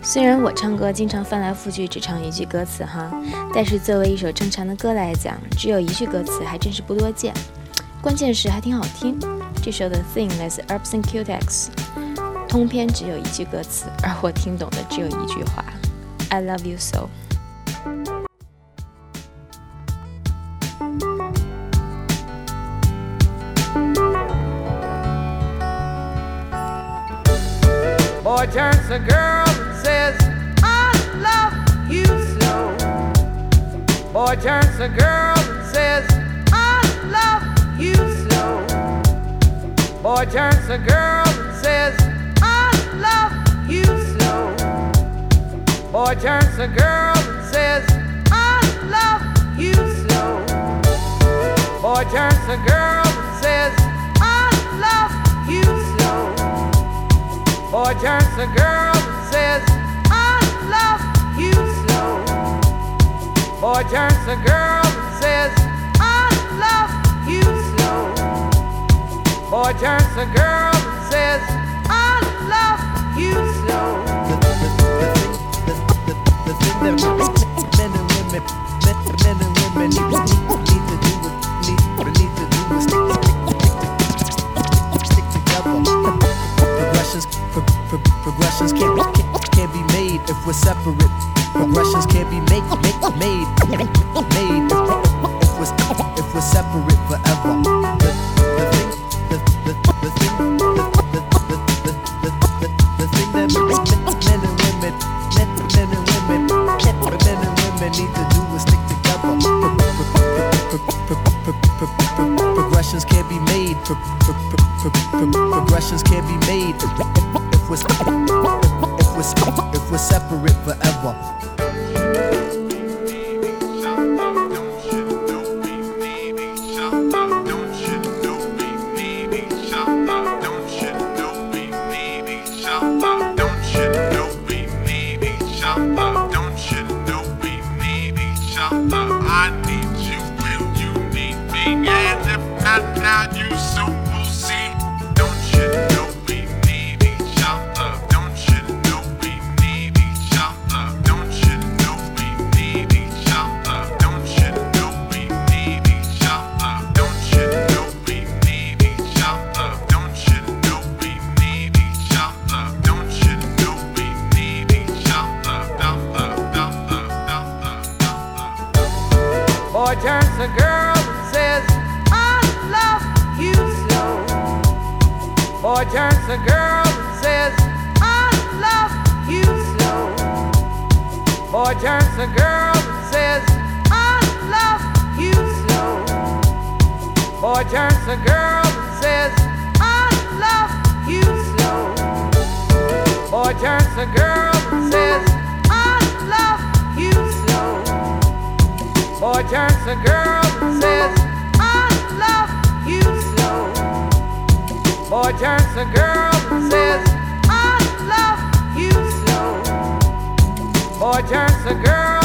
虽然我唱歌经常翻来覆去只唱一句歌词哈，但是作为一首正常的歌来讲，只有一句歌词还真是不多见。关键是还挺好听。这首的 Thing 来自 Urbs and Cutex，通篇只有一句歌词，而我听懂的只有一句话：I love you so。Boy turns to girl and says, I love you so. Boy turns to girl and says, I love you so. Boy turns to girl and says, I love you so. Boy turns to girl and says, I love you so. Boy turns to girl Boy turns to girl and says, I love you so. Boy turns to girl and says, I love you so. Boy turns to girl and says, I love you so. Progressions can't be make, make, made, made if, we're if we're separate forever. Men, and women, men, and women, men and women need to do is stick together. Pro- pro- pro- pro- pro- pro- pro- pro- Progressions can't be made. Pro- pro- pro- pro- pro- Progressions can't be made if we're we're separate forever. Boy turns to girl and says, I love you so. Boy turns to girl and says, I love you so. Boy turns to girl and says, I love you so. Boy turns to girl and says, I love you so. Boy turns to girl turns to girl and says, I love you so. Boy turns to girl and says, I love you so. Boy turns to girl